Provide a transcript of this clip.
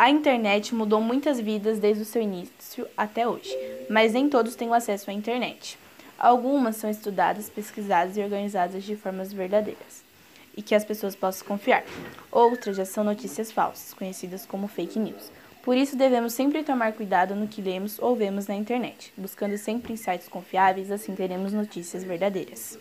A internet mudou muitas vidas desde o seu início até hoje, mas nem todos têm acesso à internet. Algumas são estudadas, pesquisadas e organizadas de formas verdadeiras e que as pessoas possam confiar. Outras já são notícias falsas, conhecidas como fake news. Por isso, devemos sempre tomar cuidado no que lemos ou vemos na internet, buscando sempre sites confiáveis, assim teremos notícias verdadeiras.